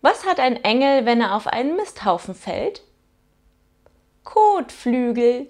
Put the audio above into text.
Was hat ein Engel, wenn er auf einen Misthaufen fällt? Kotflügel.